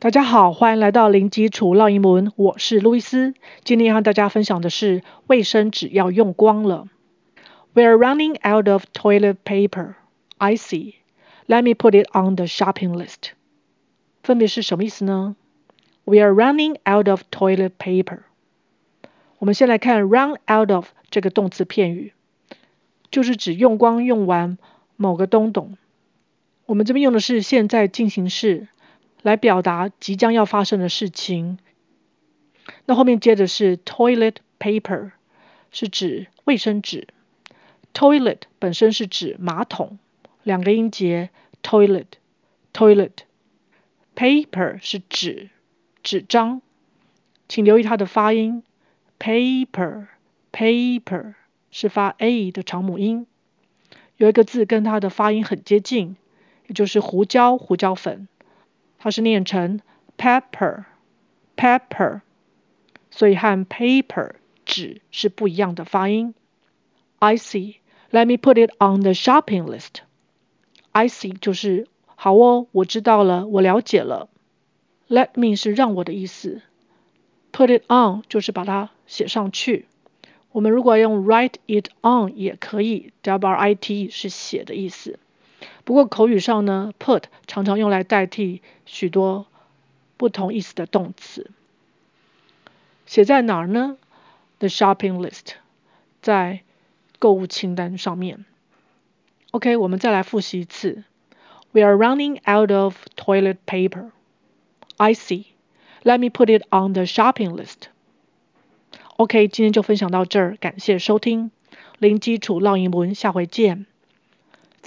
大家好，欢迎来到零基础绕英文，我是路易斯。今天要和大家分享的是卫生纸要用光了。We're running out of toilet paper. I see. Let me put it on the shopping list. 分别是什么意思呢？We're running out of toilet paper. 我们先来看 run out of 这个动词片语，就是指用光用完某个东东。我们这边用的是现在进行式。来表达即将要发生的事情。那后面接着是 toilet paper，是指卫生纸。toilet 本身是指马桶，两个音节 toilet toilet。paper 是纸，纸张。请留意它的发音，paper paper 是发 a 的长母音。有一个字跟它的发音很接近，也就是胡椒，胡椒粉。它是念成 pepper pepper，所以和 paper 纸是不一样的发音。I see. Let me put it on the shopping list. I see 就是好哦，我知道了，我了解了。Let me 是让我的意思，put it on 就是把它写上去。我们如果用 write it on 也可以，w r i t 是写的意思。 不过口语上呢，put 常常用来代替许多不同意思的动词。写在哪儿呢？The shopping list，在购物清单上面。OK，我们再来复习一次。We are running out of toilet paper. I see. Let me put it on the shopping list. OK，今天就分享到这儿，感谢收听，零基础绕英文，下回见。